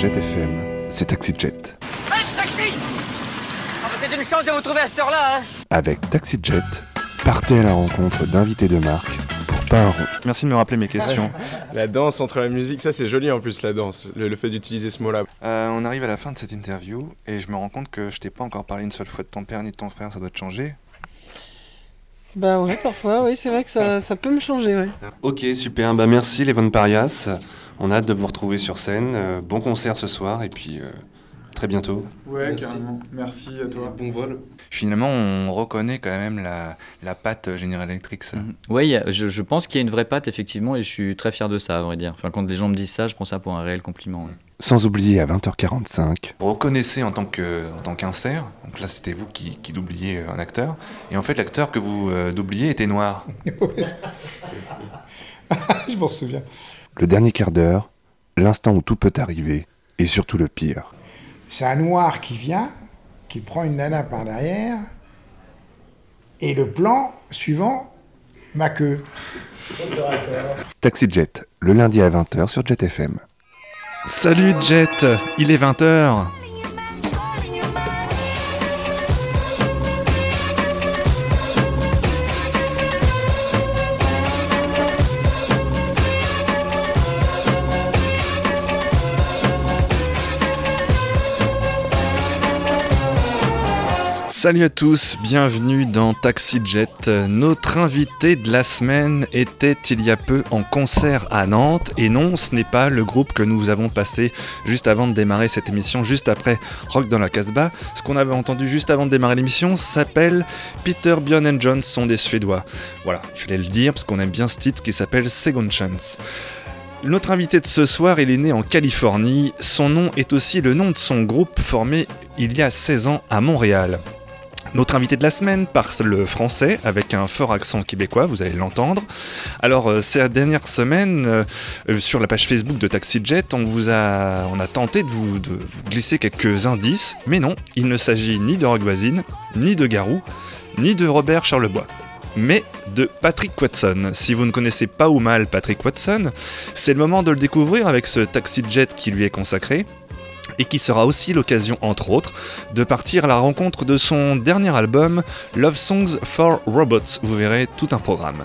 Jet FM, c'est Taxi Jet. Hey, taxi ah, C'est une chance de vous trouver à cette heure-là, hein Avec Taxi Jet, partez à la rencontre d'invités de marque pour pas un rond. Merci de me rappeler mes questions. La danse entre la musique, ça c'est joli en plus la danse, le, le fait d'utiliser ce mot-là. Euh, on arrive à la fin de cette interview et je me rends compte que je t'ai pas encore parlé une seule fois de ton père ni de ton frère, ça doit te changer. Bah ouais, parfois, oui, c'est vrai que ça, ça peut me changer, ouais. Ok, super, bah merci les Von Parias. On a hâte de vous retrouver sur scène. Euh, bon concert ce soir et puis euh, très bientôt. Ouais, carrément. Merci à toi. Bon vol. Finalement, on reconnaît quand même la, la patte General Electric. ça. Mhm. Oui, je, je pense qu'il y a une vraie patte, effectivement, et je suis très fier de ça, à vrai dire. Enfin, quand les gens me disent ça, je prends ça pour un réel compliment. ouais. Sans oublier à 20h45, Vous reconnaissez en tant que en tant qu'insert, donc là c'était vous qui, qui doubliez euh, un acteur, et en fait l'acteur que vous euh, doubliez était noir. Je m'en souviens. Le dernier quart d'heure, l'instant où tout peut arriver, et surtout le pire. C'est un noir qui vient, qui prend une nana par derrière, et le plan suivant, ma queue. Taxi Jet, le lundi à 20h sur Jet FM. Salut Jet, il est 20h. Salut à tous, bienvenue dans Taxi Jet. Notre invité de la semaine était il y a peu en concert à Nantes et non, ce n'est pas le groupe que nous avons passé juste avant de démarrer cette émission, juste après Rock dans la Casbah. Ce qu'on avait entendu juste avant de démarrer l'émission s'appelle Peter, Björn and John sont des Suédois. Voilà, je voulais le dire parce qu'on aime bien ce titre qui s'appelle Second Chance. Notre invité de ce soir, il est né en Californie. Son nom est aussi le nom de son groupe formé il y a 16 ans à Montréal. Notre invité de la semaine parle français avec un fort accent québécois, vous allez l'entendre. Alors, euh, ces dernières semaines, euh, euh, sur la page Facebook de TaxiJet, on a, on a tenté de vous, glisser quelques indices, mais non, il ne s'agit ni de Voisine, ni de Garou, ni de Robert Charlebois. Mais de Patrick Watson. Si vous ne connaissez pas ou mal Patrick Watson, c'est le moment de le découvrir avec ce TaxiJet qui lui est consacré et qui sera aussi l'occasion, entre autres, de partir à la rencontre de son dernier album, Love Songs for Robots. Vous verrez tout un programme.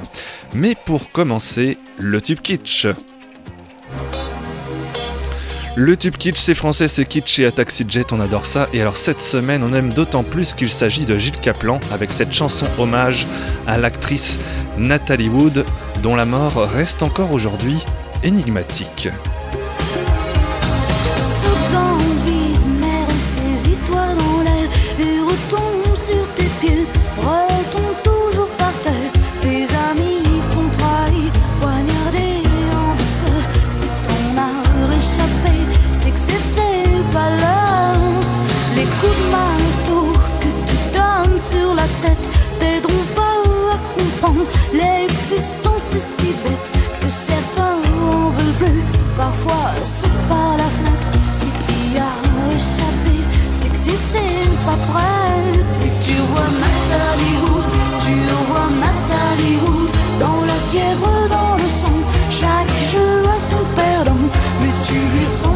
Mais pour commencer, le tube kitsch. Le tube kitsch, c'est français, c'est kitsch et à Taxi Jet, on adore ça. Et alors cette semaine, on aime d'autant plus qu'il s'agit de Gilles Caplan avec cette chanson hommage à l'actrice Nathalie Wood, dont la mort reste encore aujourd'hui énigmatique. que certains en veulent plus. Parfois, c'est pas la fenêtre. Si t'y as échappé, c'est que t'étais pas prête. Et tu vois Matalihoud, tu vois Matalihoud, dans la fièvre, dans le sang. Chaque jeu a son perdant, mais tu lui sens.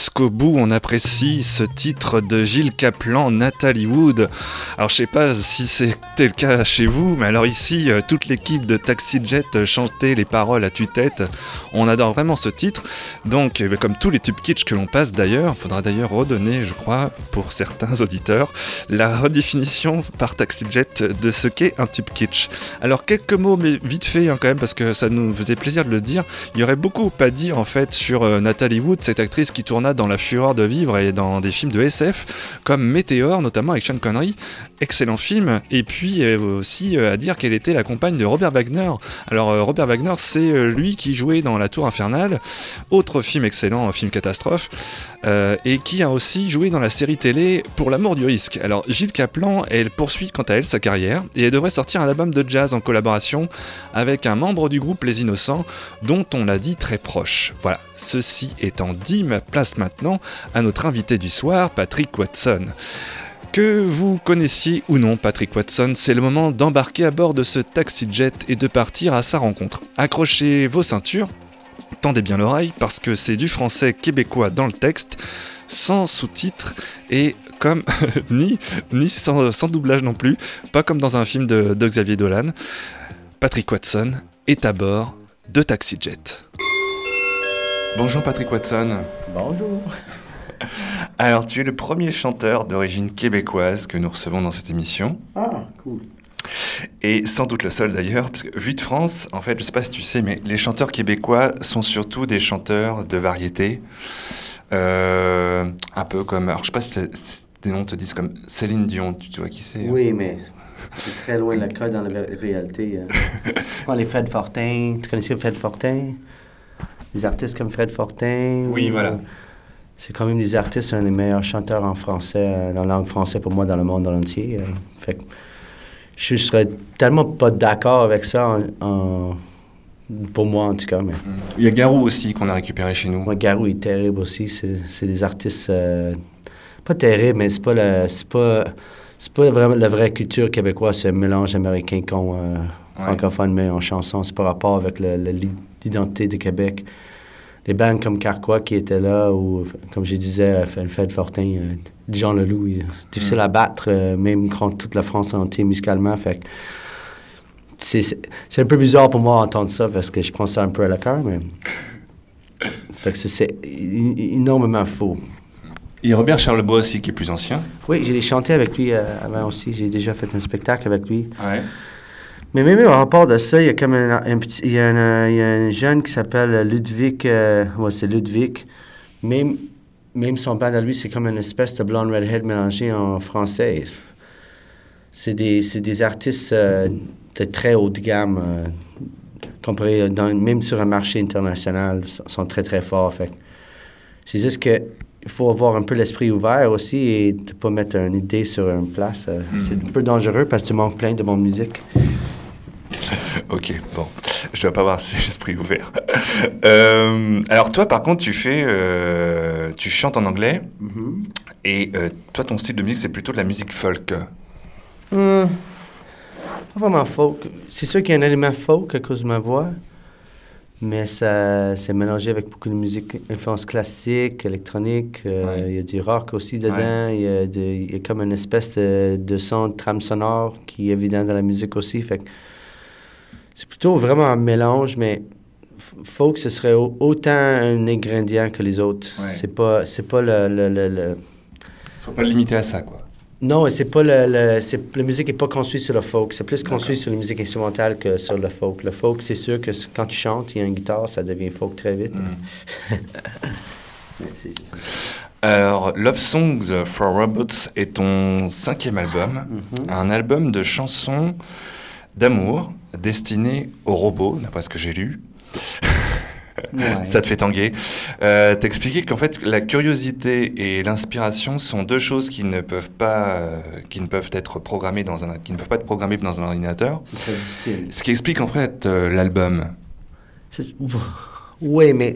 is bout, on apprécie ce titre de Gilles Caplan, Nathalie Wood. Alors je sais pas si c'était le cas chez vous, mais alors ici, euh, toute l'équipe de Taxi Jet chantait les paroles à tue-tête. On adore vraiment ce titre. Donc, euh, comme tous les tubes kitsch que l'on passe d'ailleurs, il faudra d'ailleurs redonner, je crois, pour certains auditeurs, la redéfinition par Taxi Jet de ce qu'est un tube kitsch. Alors quelques mots, mais vite fait hein, quand même, parce que ça nous faisait plaisir de le dire. Il y aurait beaucoup à dire en fait sur euh, Nathalie Wood, cette actrice qui tourna dans La Fureur de vivre et dans des films de SF comme Météore, notamment avec Sean Connery. Excellent film. Et puis euh, aussi euh, à dire qu'elle était la compagne de Robert Wagner. Alors euh, Robert Wagner, c'est lui qui jouait dans La Tour Infernale, autre film excellent, film catastrophe, et qui a aussi joué dans la série télé Pour l'amour du risque. Alors Gilles Caplan, elle poursuit quant à elle sa carrière et elle devrait sortir un album de jazz en collaboration avec un membre du groupe Les Innocents, dont on l'a dit très proche. Voilà, ceci étant dit, ma place maintenant à notre invité du soir, Patrick Watson. Que vous connaissiez ou non Patrick Watson, c'est le moment d'embarquer à bord de ce taxi jet et de partir à sa rencontre. Accrochez vos ceintures, tendez bien l'oreille parce que c'est du français québécois dans le texte, sans sous-titres et comme ni, ni sans, doublage non plus, pas comme dans un film de, de Xavier Dolan. Patrick Watson est à bord de Taxi Jet. Bonjour Patrick Watson. Bonjour. Alors tu es le premier chanteur d'origine québécoise que nous recevons dans cette émission. Ah, cool. Et sans doute le seul d'ailleurs, parce que vu de France, en fait, je sais pas si tu sais, mais les chanteurs québécois sont surtout des chanteurs de variété. Euh, un peu comme, alors je sais pas si si des noms te disent comme Céline Dion, tu, tu vois qui c'est hein? Oui, mais c'est très loin de la cas dans la réalité. euh. Tu les Fred Fortin. Tu connais Fred Fortin? Des artistes comme Fred Fortin. Oui, ou- voilà. C'est quand même des artistes, un des meilleurs chanteurs en français, euh, dans la langue française pour moi, dans le monde entier. euh. Fait que je serais tellement pas d'accord avec ça, en- en- pour moi en tout cas. Mais Il y a Garou aussi qu'on a récupéré chez nous. moi, Garou est terrible aussi. C'est c'est des artistes euh, pas terribles, mais c'est pas la, c'est pas, c'est pas vraiment la vraie culture québécoise. C'est un mélange américain con euh, francophone, mais en chanson. C'est par rapport avec le- le- l'identité de Québec. Les bandes comme Carquois qui étaient là, ou comme je disais, Fred Fortin, euh, Jean Leloup, il est difficile à battre, euh, même contre toute la France entière musicalement. Fait c'est un peu bizarre pour moi d'entendre ça parce que je prends ça un peu à la cœur, mais. Fait que c'est- énormément faux. Il y a Robert Charlebois aussi qui est plus ancien. Oui, j'ai chanté avec lui euh, avant aussi. J'ai déjà fait un spectacle avec lui. Ouais. Mais même en rapport de ça, il y a comme un, petit. Il y a un, il y a un jeune qui s'appelle Ludwig. euh, ouais, c'est Ludwig. Même, même son band à lui, c'est comme une espèce de blonde redhead mélangé en français. C'est des, des artistes euh, de très haut de gamme. euh, comparé dans, même sur un marché international, sont, très très forts. C'est juste que il faut avoir un peu l'esprit ouvert aussi et ne pas mettre une idée sur une place. euh, C'est un peu dangereux parce que tu manques plein de bonne musique. Ok, bon, je dois pas avoir cet esprit ouvert. Euh, alors toi, par contre, tu fais, euh, tu chantes en anglais et euh, toi, ton style de musique, c'est plutôt de la musique folk. Hmm, Pas vraiment folk. C'est sûr qu'il y a un élément folk à cause de ma voix, mais ça c'est mélangé avec beaucoup de musique, influence classique, électronique. euh, Il y a du rock aussi dedans. Il, y y a comme une espèce de, de son de trame sonore qui est évident dans la musique aussi. Fait que c'est plutôt vraiment un mélange, mais f- folk, ce serait au- autant un ingrédient que les autres. Ouais. C'est pas, c'est pas le- le- le- le Faut pas le limiter à ça, quoi. non, c'est pas le, le- c'est, la musique n'est pas construite sur le folk. C'est plus construit sur la musique instrumentale que sur le folk. Le folk, c'est sûr que quand tu chantes, il y a une guitare, ça devient folk très vite. Ça. Alors, Love Songs for Robots est ton cinquième album, un album de chansons d'amour destiné aux robots, d'après ce que j'ai lu. Ouais. Ça te fait tanguer. Euh, T'expliquais qu'en fait, la curiosité et l'inspiration sont deux choses qui ne peuvent pas, euh, qui ne peuvent être programmées dans un, qui ne peuvent pas être programmées dans un ordinateur. Ce qui explique en fait euh, l'album. Oui, mais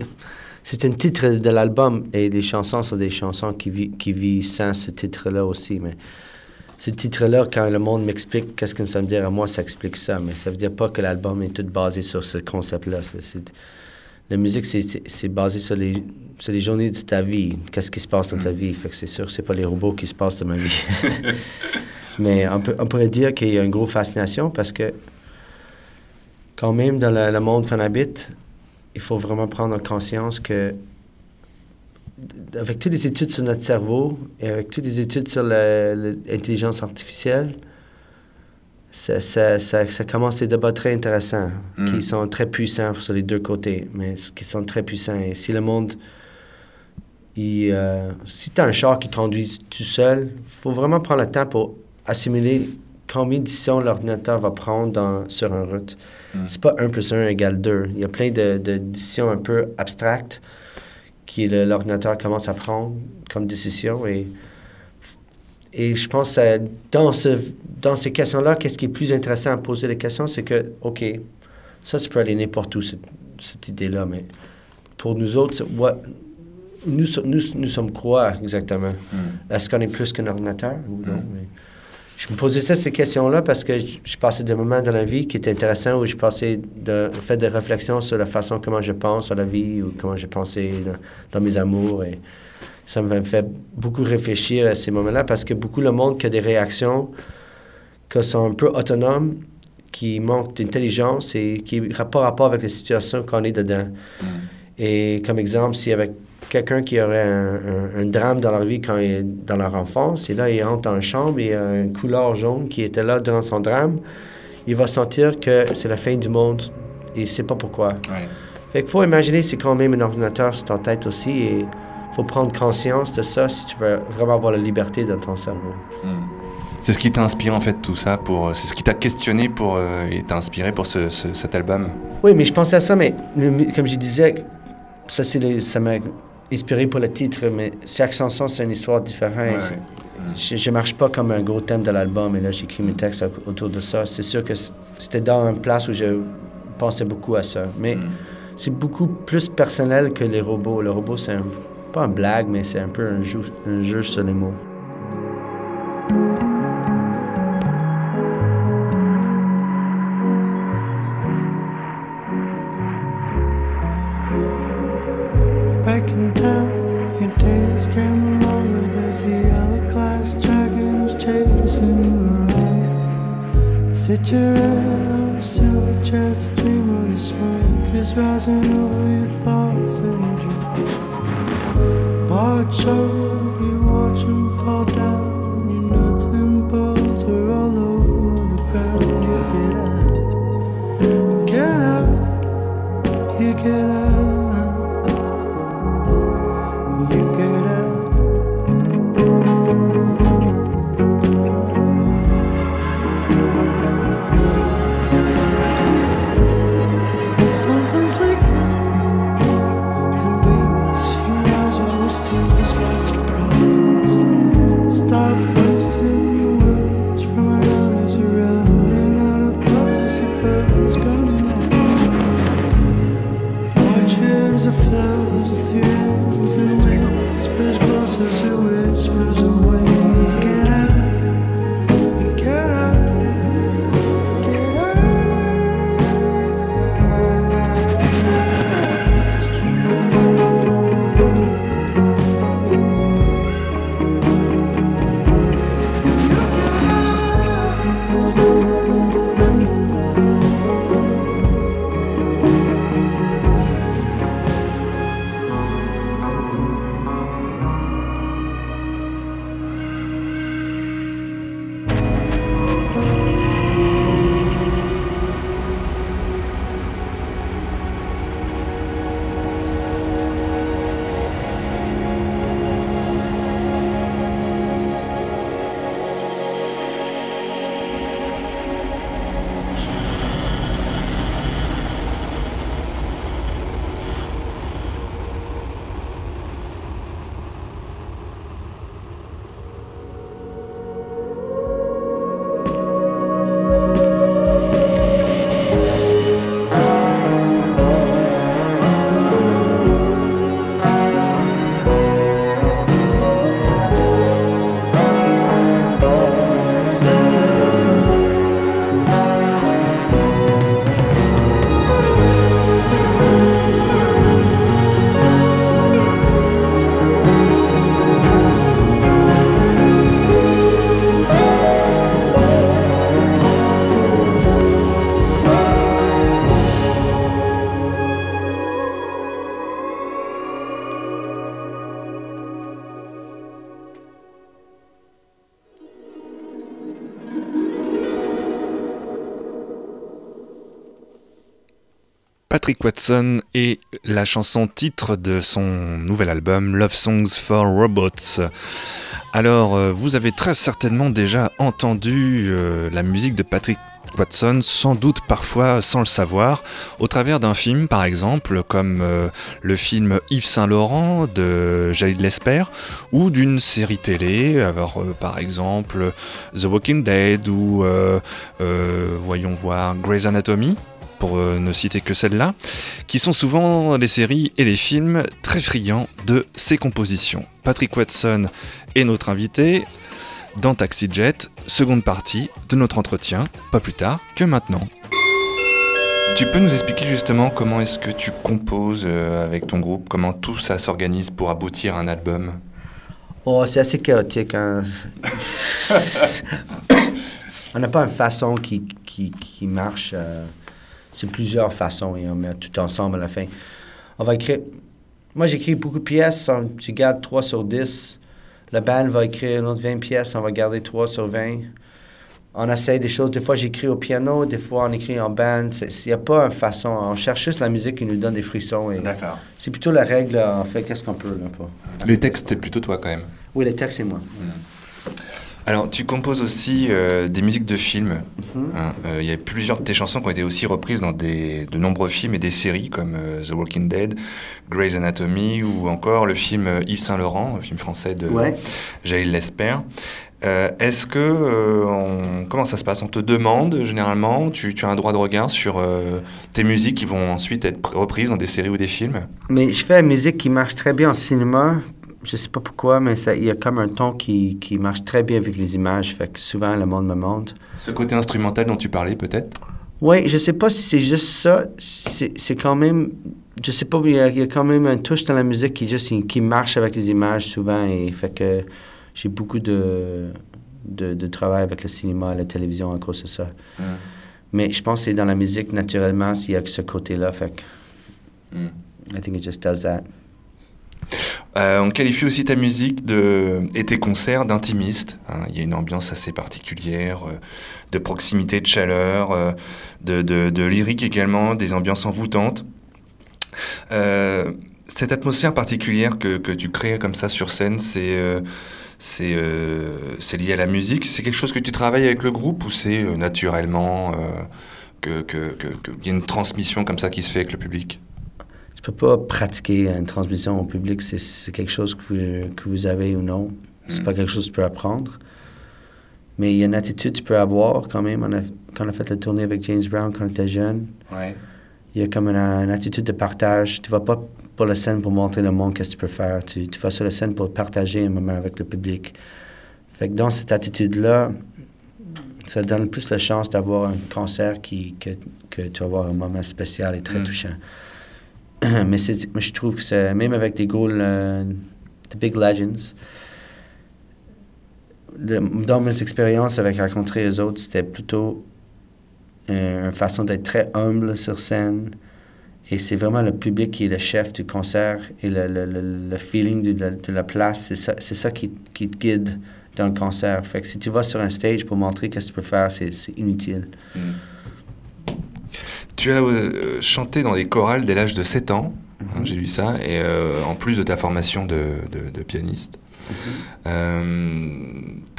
c'est un titre de l'album et les chansons sont des chansons qui, vi- qui vivent sans ce titre-là aussi. Mais ce titre-là, quand le monde m'explique qu'est-ce que ça veut dire? À moi, ça explique ça. Mais ça veut dire pas que l'album est tout basé sur ce concept-là. La musique, c'est- basé sur les, c'est les journées de ta vie. Qu'est-ce qui se passe dans ta vie? Fait que c'est sûr, c'est pas les robots qui se passent dans ma vie. Mais on, peut, on pourrait dire qu'il y a une grosse fascination parce que, quand même, dans le, le monde qu'on habite, il faut vraiment prendre conscience que, avec toutes les études sur notre cerveau et avec toutes les études sur l'intelligence artificielle, ça, ça, ça, ça commence des débats très intéressants Mm. qui sont très puissants sur les deux côtés, mais qui sont très puissants. Et si le monde, il, euh, si tu as un char qui conduit tout seul, il faut vraiment prendre le temps pour assimiler combien de décisions l'ordinateur va prendre dans, sur une route. Mm. C'est pas 1 plus 1 égale 2. Il y a plein de, de décisions un peu abstractes que l'ordinateur commence à prendre comme décision et et je pense que dans, ce, dans ces questions-là, qu'est-ce qui est plus intéressant à poser les questions, c'est que, OK, ça, ça peut aller n'importe où, cette, cette idée-là, mais pour nous autres, what- nous, nous, nous sommes quoi exactement? Est-ce qu'on est plus qu'un ordinateur? Ou non? Mais je me posais ça, ces questions-là parce que j- j'ai passé des moments dans la vie qui étaient intéressants où j'ai passé de, fait des réflexions sur la façon comment je pense à la vie ou comment j'ai pensé dans, dans mes amours. Et ça me fait beaucoup réfléchir à ces moments-là parce que beaucoup le monde qui a des réactions qui sont un peu autonomes, qui manquent d'intelligence et qui n'ont pas rapport avec la situation qu'on est dedans. Et comme exemple, y avait quelqu'un qui aurait un, un- un drame dans leur vie quand il est dans leur enfance, et là, il rentre dans une chambre et il y a une couleur jaune qui était là durant son drame, il va sentir que c'est la fin du monde et il ne sait pas pourquoi. Fait qu'il faut imaginer, c'est quand même un ordinateur sur ton tête aussi et il faut prendre conscience de ça si tu veux vraiment avoir la liberté dans ton cerveau. C'est ce qui t'a inspiré en fait tout ça pour, c'est ce qui t'a questionné pour euh, et t'a inspiré pour ce, ce- cet album? Oui, mais je pensais à ça, mais le- comme je disais, ça, c'est ça m'a inspiré pour le titre, mais chaque chanson, c'est une histoire différente. Ouais, Je, je marche pas comme un gros thème de l'album, et là, j'écris mes textes au- autour de ça. C'est sûr que c'était dans une place où je pensais beaucoup à ça. Mais c'est beaucoup plus personnel que les robots. Le robot, c'est un- pas un blague, mais c'est un peu un jeu, un jeu sur les mots. Breaking down, your days getting longer. There's a yellow glass dragon who's chasing you around. Sit your head silver jet stream of the smoke is rising over your thoughts and dreams. Watch out, you watch 'em fall down. Your nuts and bolts are all over the ground. You get out, you get out, Patrick Watson et la chanson titre de son nouvel album Love Songs for Robots. Alors, euh, vous avez très certainement déjà entendu euh, la musique de Patrick Watson, sans doute parfois sans le savoir, au travers d'un film par exemple, comme euh, le film Yves Saint Laurent de Jalid Lesper, ou d'une série télé, par exemple The Walking Dead ou voyons voir Grey's Anatomy pour euh, ne citer que celle-là, qui sont souvent des séries et des films très friands de ses compositions. Patrick Watson est notre invité dans Taxi Jet, seconde partie de notre entretien, pas plus tard que maintenant. Tu peux nous expliquer justement comment est-ce que tu composes euh, avec ton groupe, comment tout ça s'organise pour aboutir à un album? Oh, c'est assez chaotique. hein. on n'a pas une façon qui, qui, qui marche. euh, c'est plusieurs façons et on met tout ensemble à la fin. On va écrire. Moi, j'écris beaucoup de pièces. on- Je garde 3 sur 10. La band va écrire une autre 20 pièces. On va garder 3 sur 20. On essaie des choses. Des fois, j'écris au piano. Des fois, on écrit en band. Il n'y a pas une façon. On cherche juste la musique qui nous donne des frissons. et D'accord. C'est plutôt la règle. On fait qu'est-ce qu'on peut. Là, pas. Les textes, c'est plutôt toi quand même. Oui, les textes, c'est moi. Alors, tu composes aussi euh, des musiques de films. Mhm. hein. Euh, Il y a plusieurs de tes chansons qui ont été aussi reprises dans des, de nombreux films et des séries comme euh, The Walking Dead, Grey's Anatomy ou encore le film Yves Saint Laurent, un film français de Ouais. Jaël Lesper. Est-ce que on- comment ça se passe? On te demande généralement, tu, tu as un droit de regard sur tes musiques qui vont ensuite être reprises dans des séries ou des films? Mais je fais une musique qui marche très bien en cinéma. Je sais pas pourquoi, mais il y a comme un ton qui, qui marche très bien avec les images. Fait que souvent, le monde me demande. Ce côté instrumental dont tu parlais peut-être? Oui, je sais pas si c'est juste ça. C'est quand même. Je sais pas, il y, a, il y a quand même un touche dans la musique qui, juste, qui marche avec les images souvent. Et fait que j'ai beaucoup de, de, de travail avec le cinéma et la télévision à cause de ça. Mais je pense que c'est dans la musique, naturellement, s'il y a que ce côté-là. Fait que. I think it just does that. Euh, on qualifie aussi ta musique de, et tes concerts d'intimiste. hein. Il y a une ambiance assez particulière, euh, de proximité, de chaleur, euh, de, de- lyrique également, des ambiances envoûtantes. Cette atmosphère particulière que, que tu crées comme ça sur scène, c'est lié à la musique? C'est quelque chose que tu travailles avec le groupe ou c'est naturellement euh, que que- qu'il y a une transmission comme ça qui se fait avec le public? Peux pas pratiquer une transmission au public. C'est- C'est quelque chose que vous, que vous avez ou non. C'est pas quelque chose que tu peux apprendre. Mais il y a une attitude que tu peux avoir quand même. On a, quand on a fait la tournée avec James Brown quand on était jeune, Ouais. il y a comme une, une attitude de partage. Tu vas pas pour la scène pour montrer le monde qu'est-ce que tu peux faire. Tu, tu vas sur la scène pour partager un moment avec le public. Fait que dans cette attitude-là, ça donne plus la chance d'avoir un concert qui, que, que tu vas avoir un moment spécial et très Mm. touchant. mais, mais je trouve que même avec des gros, euh, the big legends, le- dans mes expériences avec rencontrer les autres, c'était plutôt euh, une façon d'être très humble sur scène. Et c'est vraiment le public qui est le chef du concert et le, le, le, feeling de la, place, c'est ça, ça qui, qui te guide dans le concert. Fait que si tu vas sur un stage pour montrer qu'est-ce que tu peux faire, c'est, inutile. Tu as euh, chanté dans des chorales dès l'âge de 7 ans, hein, j'ai lu ça, et euh, en plus de ta formation de, de- de pianiste. tu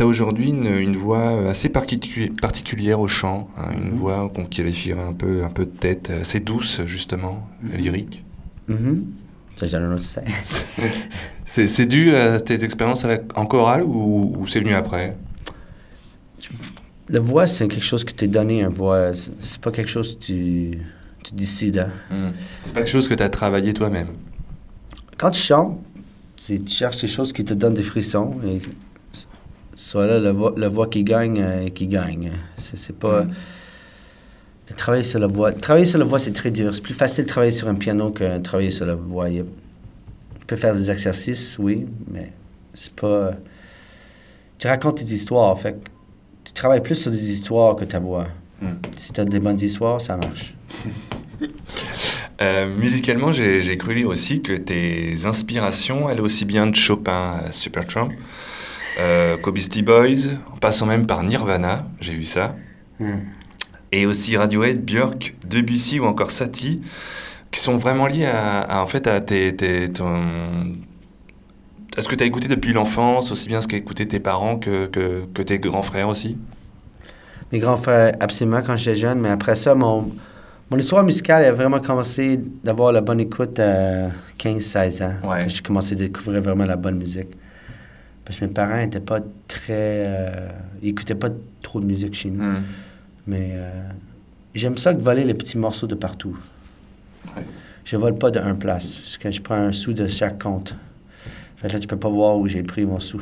as aujourd'hui une, une voix assez particu- particulière au chant, hein, une voix qu'on qualifierait un peu, un peu de tête, assez douce justement, lyrique. Mhm. Ça, j'ai un autre sens. C'est c'est dû à tes expériences à la- en chorale ou, ou c'est venu après? La voix, c'est quelque chose que t'es donné, une voix. C'est- pas quelque chose que tu, tu décides. hein. C'est pas quelque chose que tu as travaillé toi-même. Quand tu chantes, tu cherches des choses qui te donnent des frissons. Et soit là, la voix, la voix qui gagne, euh, qui gagne. C'est pas. De travailler sur la voix. Travailler sur la voix, c'est très dur. C'est plus facile de travailler sur un piano que de travailler sur la voix. Tu peux faire des exercices, oui, mais c'est pas. Tu racontes des histoires, fait que tu travailles plus sur des histoires que ta voix. Si tu as des bonnes histoires, ça marche. Euh, musicalement, j'ai cru lire aussi que tes inspirations allaient aussi bien de Chopin à Supertramp euh, qu'aux Beastie Boys, en passant même par Nirvana, j'ai vu ça. Hmm. et aussi Radiohead, Björk, Debussy ou encore Satie, qui sont vraiment liés à, à, en fait à tes, tes- ton- à ce que tu as écouté depuis l'enfance, aussi bien ce qu'a écouté tes parents que, que, que tes grands frères aussi? Mes grands frères, absolument, quand j'étais jeune. Mais après ça, mon, mon histoire musicale a vraiment commencé d'avoir la bonne écoute à 15-16 ans. Ouais. J'ai commencé à découvrir vraiment la bonne musique. Parce que mes parents n'étaient pas très... euh, ils n'écoutaient pas trop de musique chez nous. Hmm. Mais euh, j'aime ça que voler les petits morceaux de partout. Je vole pas de un place. Parce que je prends un sou de chaque compte. Fait que là, tu peux pas voir où j'ai pris mon sou.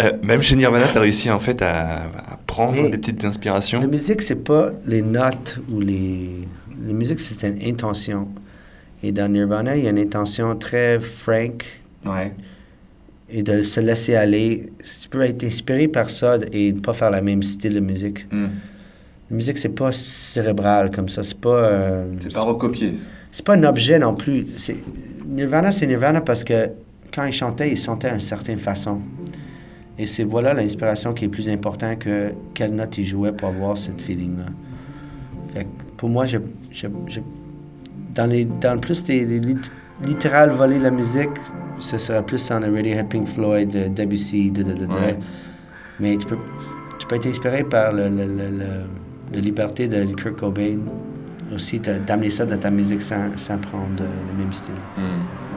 Euh, même chez Nirvana, tu as réussi en fait à, à prendre Mais- des petites inspirations. La musique, c'est pas les notes ou les. La musique, c'est une intention. Et dans Nirvana, il y a une intention très frank. Ouais. Et de se laisser aller. Tu peux être inspiré par ça et ne pas faire le même style de musique. Hmm. La musique, c'est pas cérébral comme ça. C'est pas. euh, C'est pas recopié. c'est pas un objet non plus. C'est- Nirvana, c'est Nirvana parce que quand ils chantaient, ils chantaient d'une certaine façon. Et c'est voilà l'inspiration qui est plus importante que quelle note ils jouaient pour avoir cette feeling-là. Fait que pour moi, je, je- je- dans, les, dans le plus des, des lit- littéral voler la musique, ce serait plus en Radiohead, Pink Floyd, euh, Debussy, da, da, da, da. Ouais. Mais tu peux, tu peux être inspiré par le, le- le- le- la liberté de Kurt Cobain aussi, d'amener ça dans ta musique sans, sans prendre le même style. and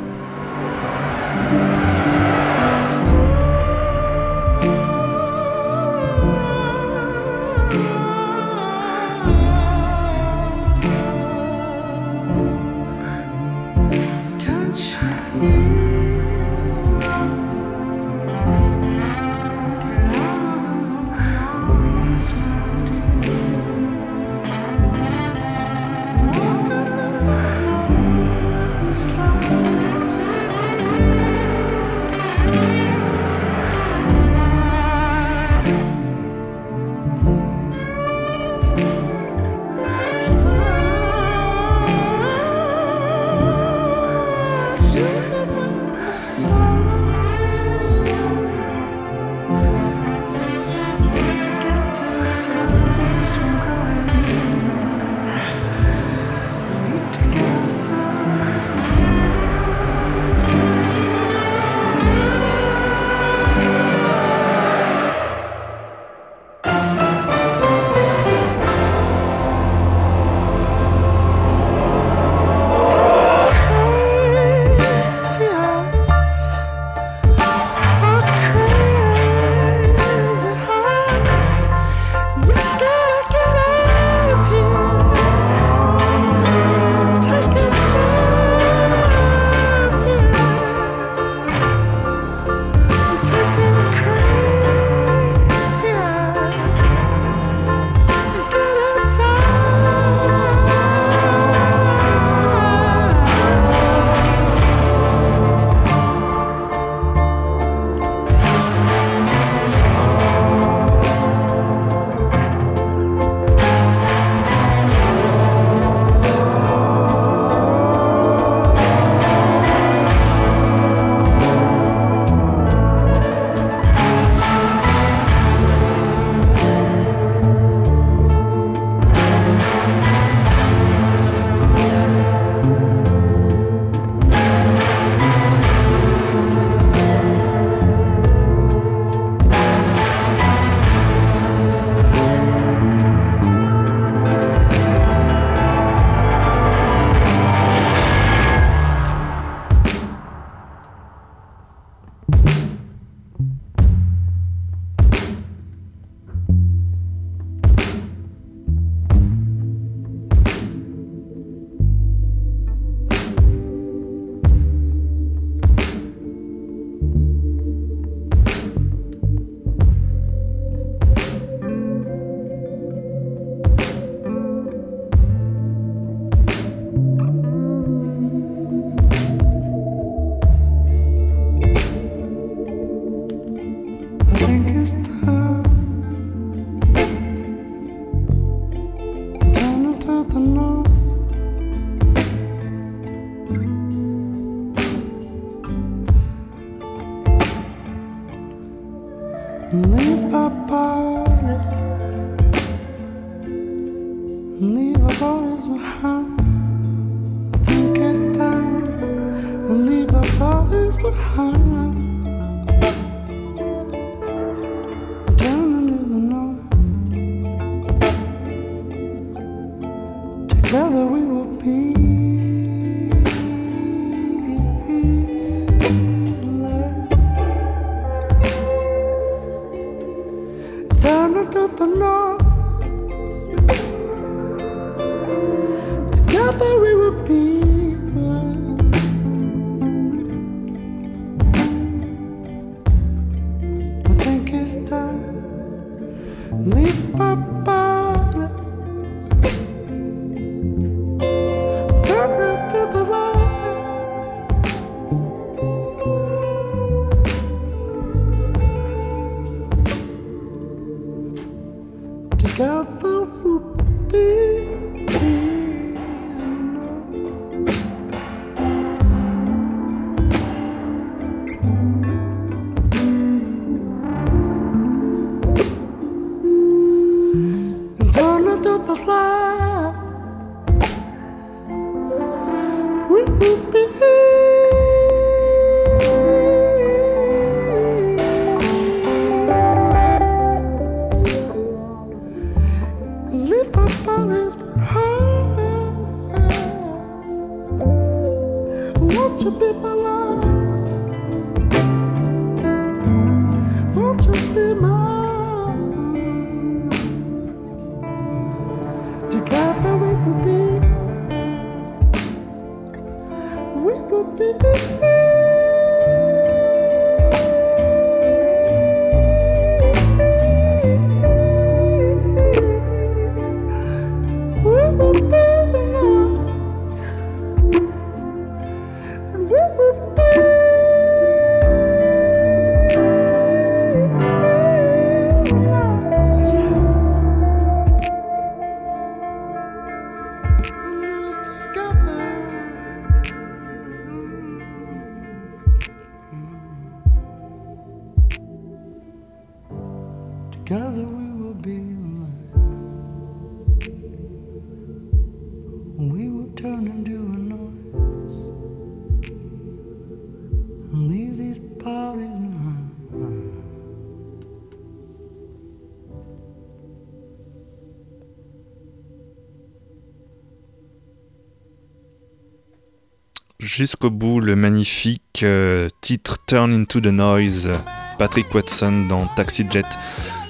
Jusqu'au bout, le magnifique euh, titre Turn into the Noise, Patrick Watson dans Taxi Jet.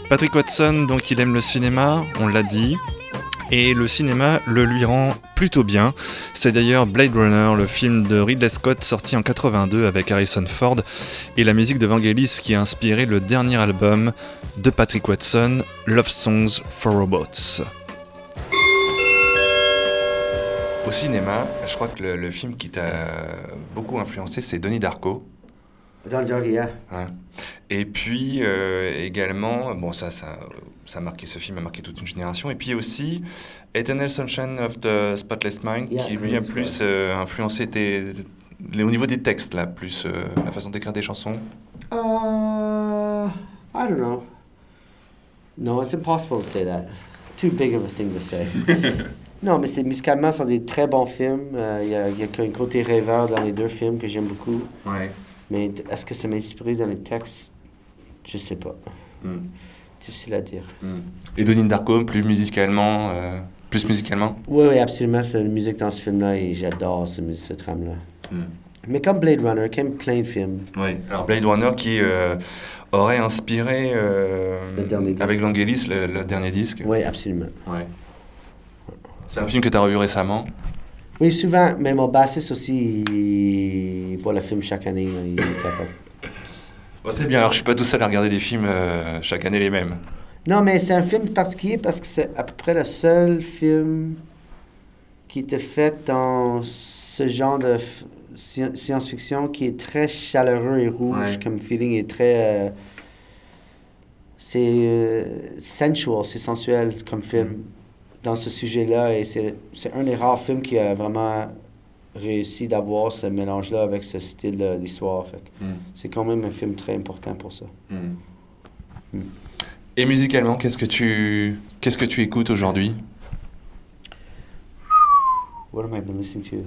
Patrick Watson, donc il aime le cinéma, on l'a dit, et le cinéma le lui rend plutôt bien. C'est d'ailleurs Blade Runner, le film de Ridley Scott sorti en 82 avec Harrison Ford, et la musique de Vangelis qui a inspiré le dernier album de Patrick Watson, Love Songs for Robots. Au cinéma, je crois que le, le film qui t'a beaucoup influencé, c'est Denis Darko. Don Darko, yeah. Ouais. Et puis euh, également, bon ça, ça, ça a marqué, ce film a marqué toute une génération. Et puis aussi Eternal Sunshine of the Spotless Mind, Yeah, qui lui a plus euh, influencé tes, au niveau des textes là, plus euh, la façon d'écrire des chansons. Uh, I don't know. No, it's impossible to say that. Too big of a thing to say. non, mais c'est musicalement, ce sont des très bons films. Euh, Il y, a, y a un côté rêveur dans les deux films que j'aime beaucoup. Ouais. Mais est-ce que ça m'a inspiré dans les textes Je sais pas. Mm. Difficile à dire. Et Denis Darko, plus musicalement, euh, plus musicalement? Oui, oui, absolument. C'est la musique dans ce film-là et j'adore ce, cette trame-là. Mm. Mais comme Blade Runner, comme plein de films. Oui. Alors Blade Runner qui euh, aurait inspiré euh, Le dernier disque. avec Vangelis le, le dernier disque. Oui, absolument. Ouais. C'est un film que tu as revu récemment. Oui, souvent, mais mon bassiste aussi, il, voit le film chaque année. là, il est capable. Bon, c'est bien, alors je suis pas tout seul à regarder des films euh, chaque année les mêmes. Non, mais c'est un film particulier parce que c'est à peu près le seul film qui était fait dans ce genre de science-fiction qui est très chaleureux et rouge Ouais. comme feeling et très. euh, c'est euh, sensual, c'est sensuel comme film dans ce sujet-là et c'est c'est un des rares films qui a vraiment réussi d'avoir ce mélange-là avec ce style d'histoire. Fait que Mm. C'est quand même un film très important pour ça. Et musicalement, qu'est-ce que tu qu'est-ce que tu écoutes aujourd'hui? What am I been listening to?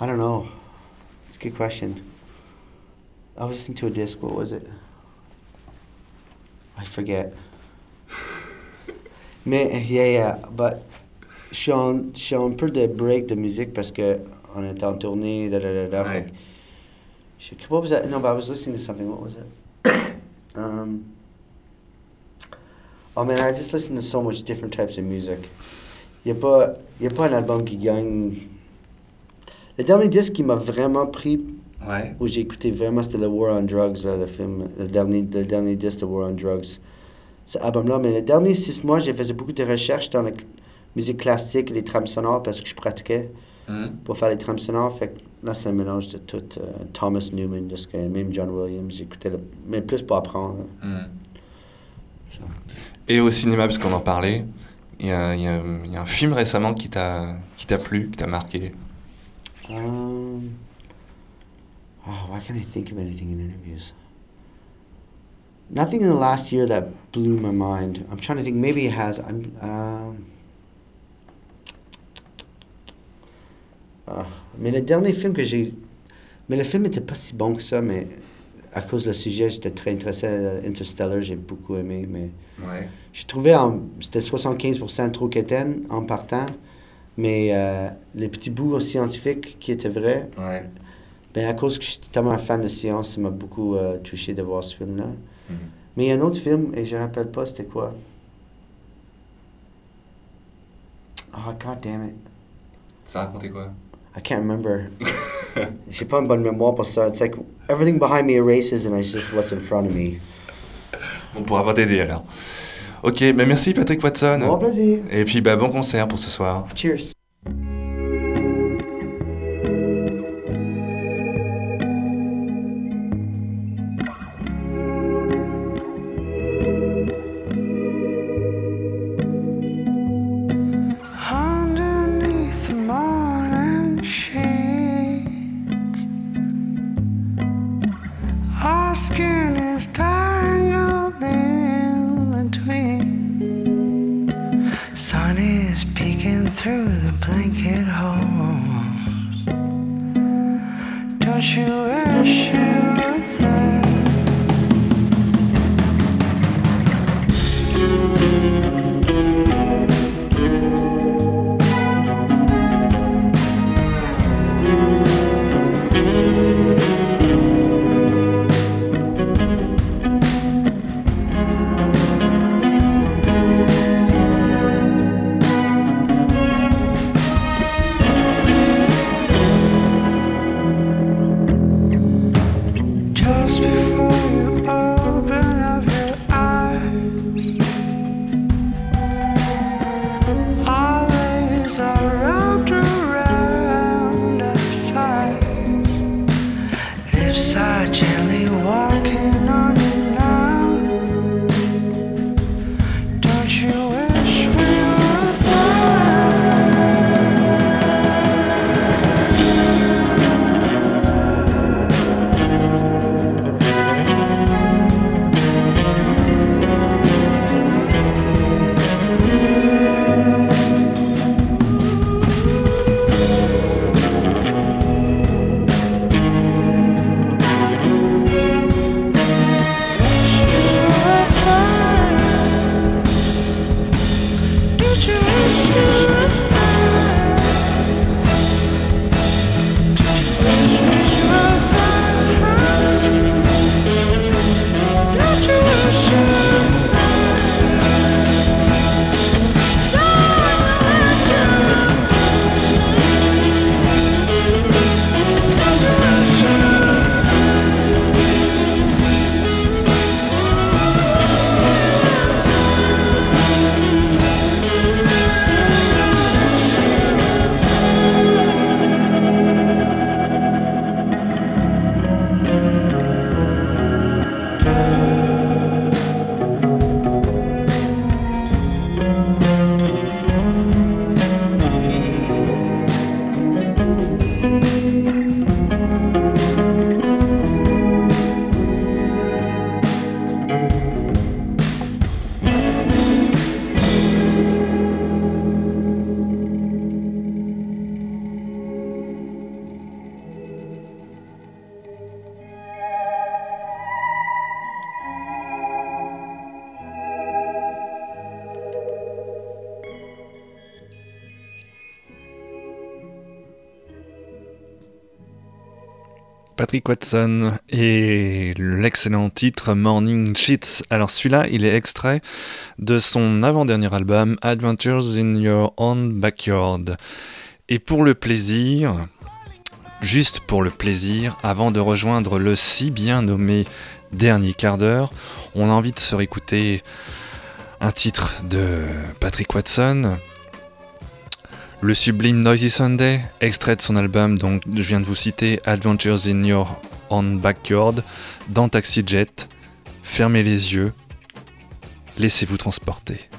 I don't know. It's a good question. I was listening to a disc. What was it? I forget. Mais, yeah, yeah, but je suis en, un peu de break de musique parce que on était en tournée, da da da da. je- What was that? No, but I was listening to something. What was it? um, oh man, I just listen to so much different types of music. Il n'y a, pas- y a pas un album qui gagne. Le dernier disque qui m'a vraiment pris, Ouais. où j'ai écouté vraiment, c'était le War on Drugs, là, le film, le dernier, le dernier disque de War on Drugs. Cet album-là, mais les derniers six mois, j'ai fait beaucoup de recherches dans la musique classique et les trames sonores parce que je pratiquais Mhm. pour faire les trames sonores. Fait que là, c'est un mélange de tout. euh, Thomas Newman, jusqu'à même John Williams, j'écoutais, le- mais plus pour apprendre. Mhm. Et au cinéma, parce qu'on en parlait, il y a, il y a- y a un film récemment qui t'a qui t'a plu, qui t'a marqué. Um, oh, why can't I think of anything in interviews? Nothing in the last year that blew my mind. I'm trying to think. Maybe it has. I'm. Um, ah, mais le dernier film que j'ai. Mais le film n'était pas si bon que ça, mais à cause du sujet, j'étais très intéressé à Interstellar, j'ai beaucoup aimé, mais. Ouais. J'ai trouvé, c'était 75% trop quétaine en partant, mais euh, les petits bouts scientifiques qui étaient vrais, Ouais. ben à cause que j'étais tellement fan de science, ça m'a beaucoup euh, touché de voir ce film-là. Mhm. Mais il y a un autre film, et je ne rappelle pas c'était quoi. Oh, god damn it. Ça racontait quoi? I can't remember. J'ai pas une bonne mémoire pour ça. It's like everything behind me erases and it's just what's in front of me. On pourra pas t'aider alors. Ok, bah merci Patrick Watson. Bon plaisir. Et puis bah bon concert pour ce soir. Cheers. Patrick Watson et l'excellent titre Morning Sheets. Alors celui-là, il est extrait de son avant-dernier album Adventures in Your Own Backyard. Et pour le plaisir, juste pour le plaisir, avant de rejoindre le si bien nommé dernier quart d'heure, on a envie de se réécouter un titre de Patrick Watson, le sublime Noisy Sunday, extrait de son album, donc je viens de vous citer Adventures in Your Own Backyard, dans Taxi Jet. Fermez les yeux, laissez-vous transporter.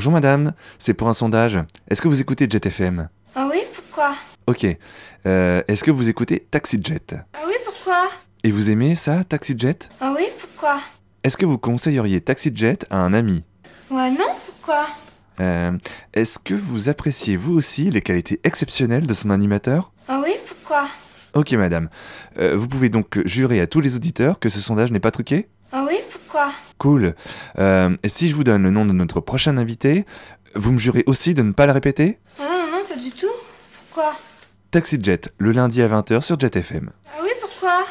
Bonjour madame, c'est pour un sondage. Est-ce que vous écoutez Jet FM Ah oui, pourquoi? Ok. Euh, Est-ce que vous écoutez Taxi Jet? Ah oui, pourquoi? Et vous aimez ça, Taxi Jet? Ah oui, pourquoi? Est-ce que vous conseilleriez Taxi Jet à un ami? Ouais, non, pourquoi? Euh, Est-ce que vous appréciez vous aussi les qualités exceptionnelles de son animateur? Ah oui, pourquoi? Ok, madame. Euh, vous pouvez donc jurer à tous les auditeurs que ce sondage n'est pas truqué? Ah oui, pourquoi? Cool. Euh, et si je vous donne le nom de notre prochain invité, vous me jurez aussi de ne pas le répéter? Ah non, non, pas du tout. Pourquoi? Taxi Jet, le lundi à 20h sur Jet FM. Ah oui, pourquoi?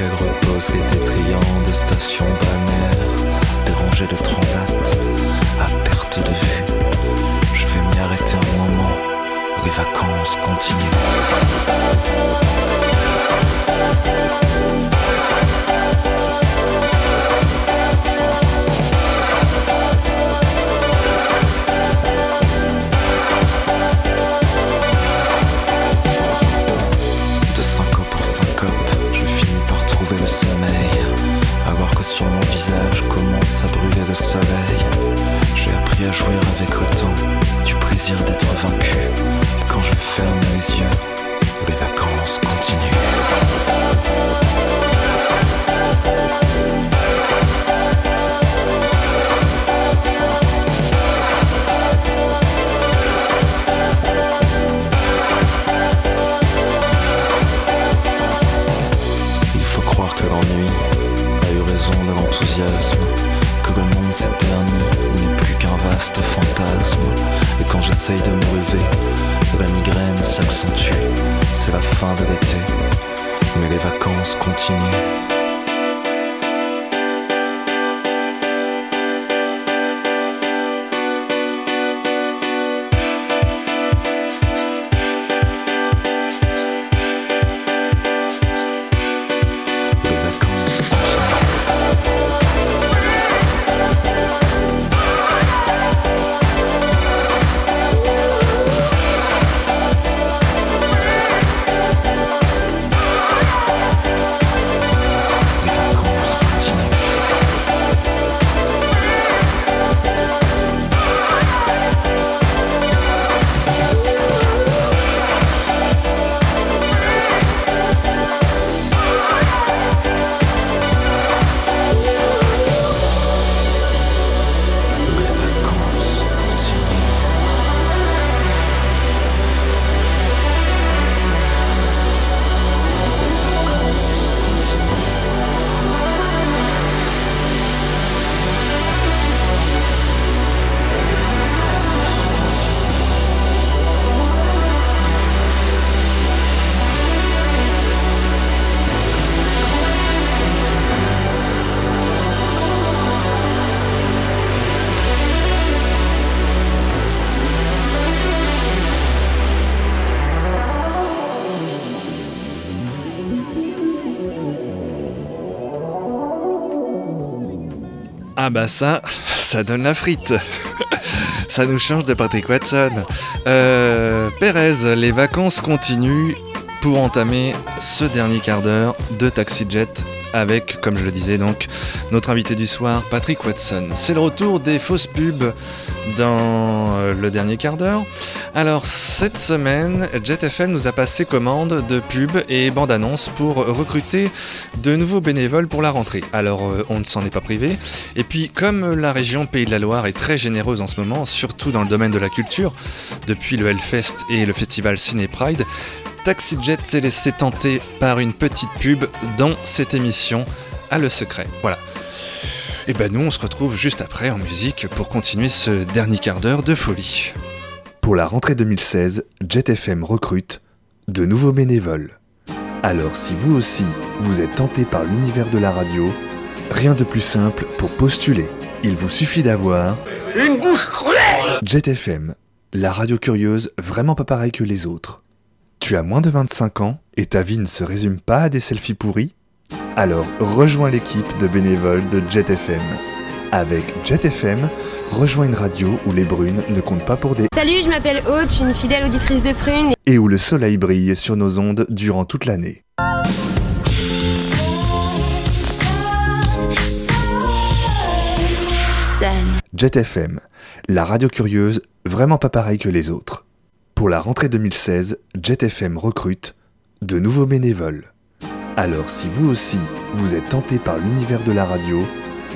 Lesquelles reposent les dépliants de stations balnéaires, des rangées de transat à perte de vue. Je vais m'y arrêter un moment, les vacances De De me lever, la migraine s'accentue. C'est la fin de l'été, mais les vacances continuent. Ah bah ça, ça donne la frite. ça nous change de Patrick Watson. Euh, Pérez, les vacances continuent pour entamer ce dernier quart d'heure de Taxi Jet avec, comme je le disais donc, notre invité du soir, Patrick Watson. C'est le retour des fausses pubs dans euh, le dernier quart d'heure. Alors, cette semaine, JetFM nous a passé commande de pubs et bandes annonces pour recruter de nouveaux bénévoles pour la rentrée. Alors, euh, on ne s'en est pas privé. Et puis, comme la région Pays de la Loire est très généreuse en ce moment, surtout dans le domaine de la culture, depuis le Hellfest et le festival Ciné Pride, TaxiJet s'est laissé tenter par une petite pub dans cette émission à Le Secret. Voilà. Et ben nous on se retrouve juste après en musique pour continuer ce dernier quart d'heure de folie. Pour la rentrée 2016, JetFM recrute de nouveaux bénévoles. Alors si vous aussi, vous êtes tenté par l'univers de la radio, rien de plus simple pour postuler. Il vous suffit d'avoir Une bouche crue JetFM, la radio curieuse vraiment pas pareille que les autres. Tu as moins de 25 ans et ta vie ne se résume pas à des selfies pourris? Alors rejoins l'équipe de bénévoles de JetFM. Avec JetFM, Rejoins une radio où les brunes ne comptent pas pour des Salut, je m'appelle je suis une fidèle auditrice de Prune. et où le soleil brille sur nos ondes durant toute l'année. Jet FM, la radio curieuse, vraiment pas pareille que les autres. Pour la rentrée 2016, Jet FM recrute de nouveaux bénévoles. Alors si vous aussi, vous êtes tenté par l'univers de la radio,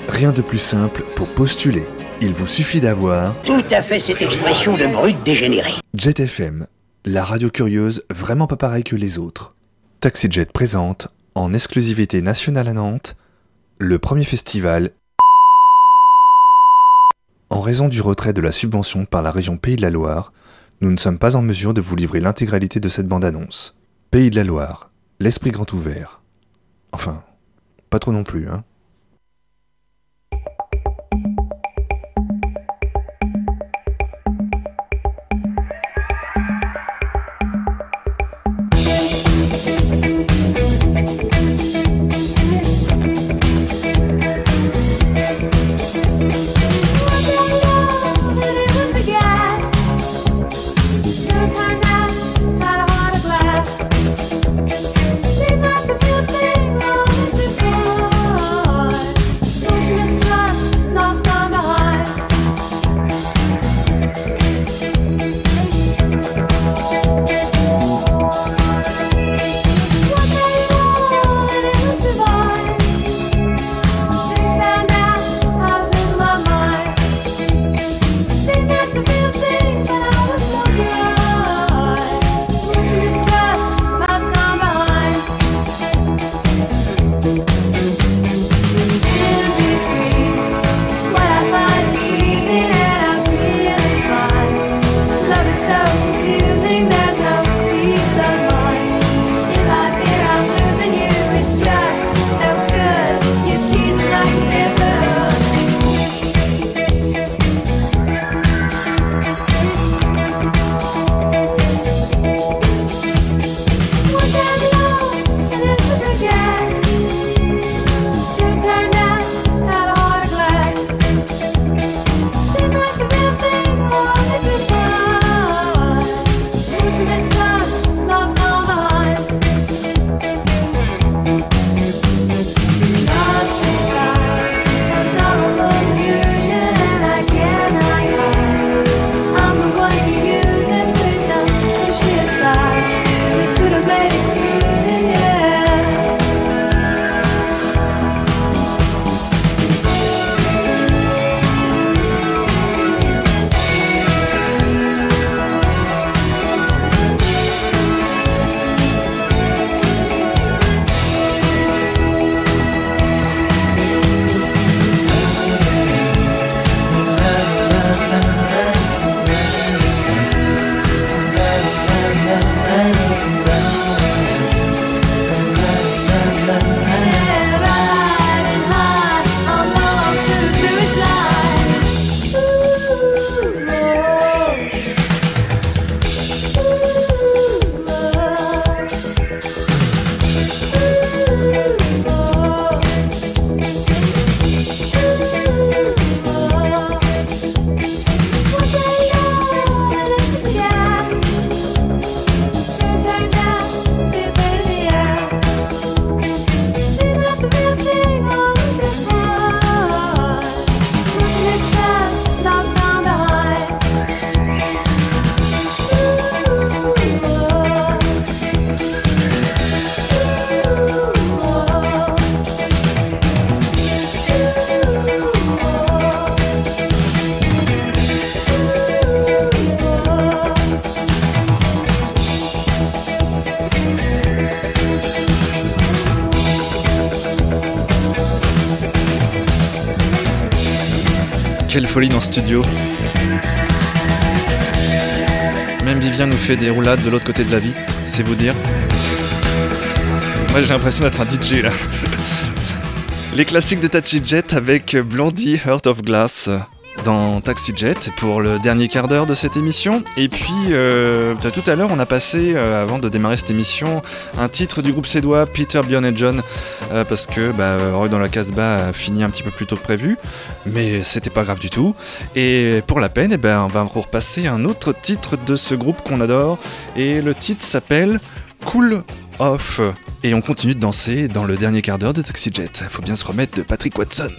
rien de plus simple pour postuler. Il vous suffit d'avoir Tout à fait cette expression de brute dégénéré. Jet FM, la radio curieuse vraiment pas pareille que les autres. TaxiJet présente, en exclusivité nationale à Nantes, le premier festival. En raison du retrait de la subvention par la région Pays de la Loire, nous ne sommes pas en mesure de vous livrer l'intégralité de cette bande-annonce. Pays de la Loire, l'esprit grand ouvert. Enfin, pas trop non plus, hein. Dans ce studio. Même Vivien nous fait des roulades de l'autre côté de la vitre, c'est vous dire. Moi j'ai l'impression d'être un DJ là. Les classiques de Tachi Jet avec Blondie Heart of Glass. dans Taxi Jet pour le dernier quart d'heure de cette émission. Et puis, euh, tout à l'heure, on a passé, euh, avant de démarrer cette émission, un titre du groupe suédois Peter, Björn et John, euh, parce que bah, Roy dans la Casbah a fini un petit peu plus tôt que prévu, mais c'était pas grave du tout. Et pour la peine, eh ben, on va repasser un autre titre de ce groupe qu'on adore, et le titre s'appelle Cool Off. Et on continue de danser dans le dernier quart d'heure de Taxi Jet. Faut bien se remettre de Patrick Watson.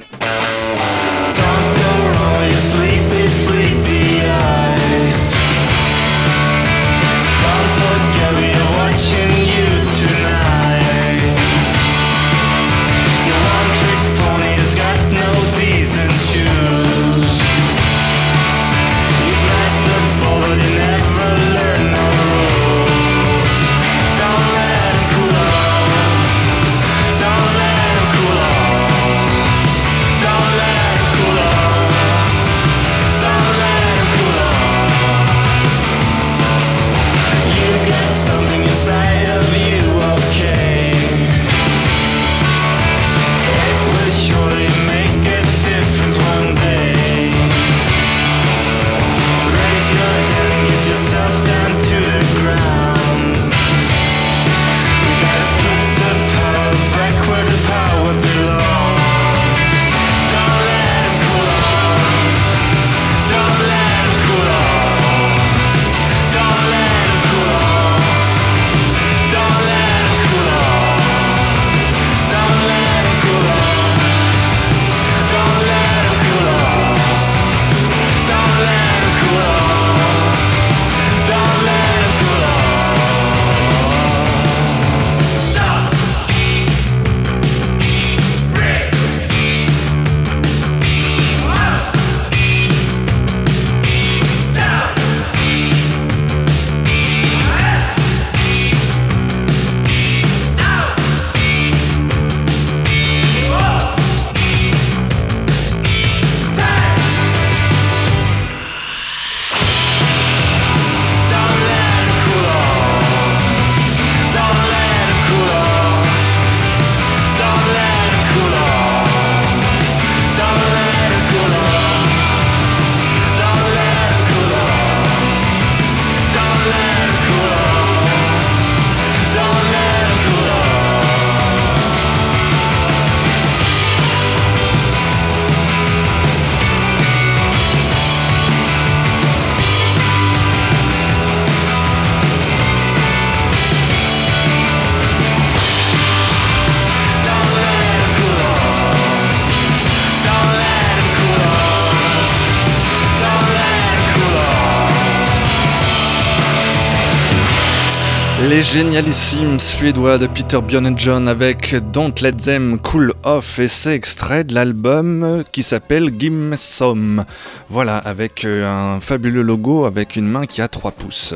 Les génialissimes suédois de Peter John avec Don't Let Them Cool Off et c'est extrait de l'album qui s'appelle Gimme Some. Voilà, avec euh, un fabuleux logo avec une main qui a 3 pouces.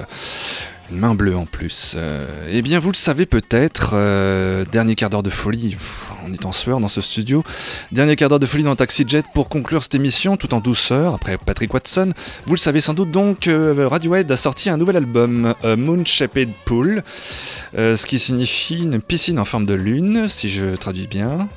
Une main bleue en plus. Euh, eh bien, vous le savez peut-être, euh, dernier quart d'heure de folie. On est en sueur dans ce studio. Dernier quart d'heure de folie dans Taxi Jet pour conclure cette émission tout en douceur après Patrick Watson. Vous le savez sans doute donc, euh, Radiohead a sorti un nouvel album, Moon Shaped Pool, euh, ce qui signifie une piscine en forme de lune, si je traduis bien.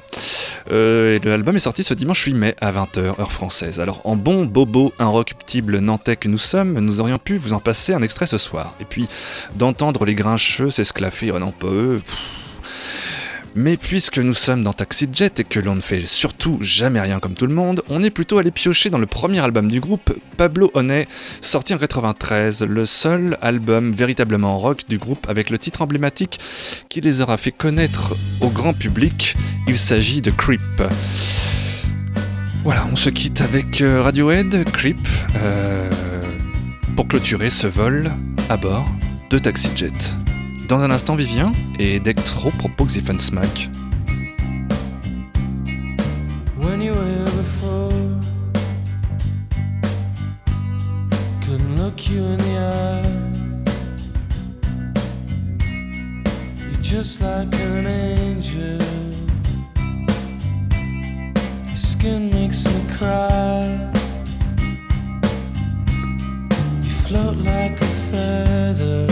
Euh, et l'album est sorti ce dimanche 8 mai à 20h, heure française. Alors, en bon bobo inrecuptible nantais que nous sommes, nous aurions pu vous en passer un extrait ce soir. Et puis, d'entendre les grincheux s'esclaffer, oh non, pas eux. Mais puisque nous sommes dans Taxi Jet et que l'on ne fait surtout jamais rien comme tout le monde, on est plutôt allé piocher dans le premier album du groupe, Pablo Honey, sorti en 93, le seul album véritablement rock du groupe avec le titre emblématique qui les aura fait connaître au grand public. Il s'agit de Creep. Voilà, on se quitte avec euh, Radiohead, Creep, euh, pour clôturer ce vol à bord de Taxi Jet. Dans un instant, Vivien et Dectro proposent If Smack. when you were before. Couldn't look you in the eye. You're just like an angel. Your skin makes me cry. You float like a feather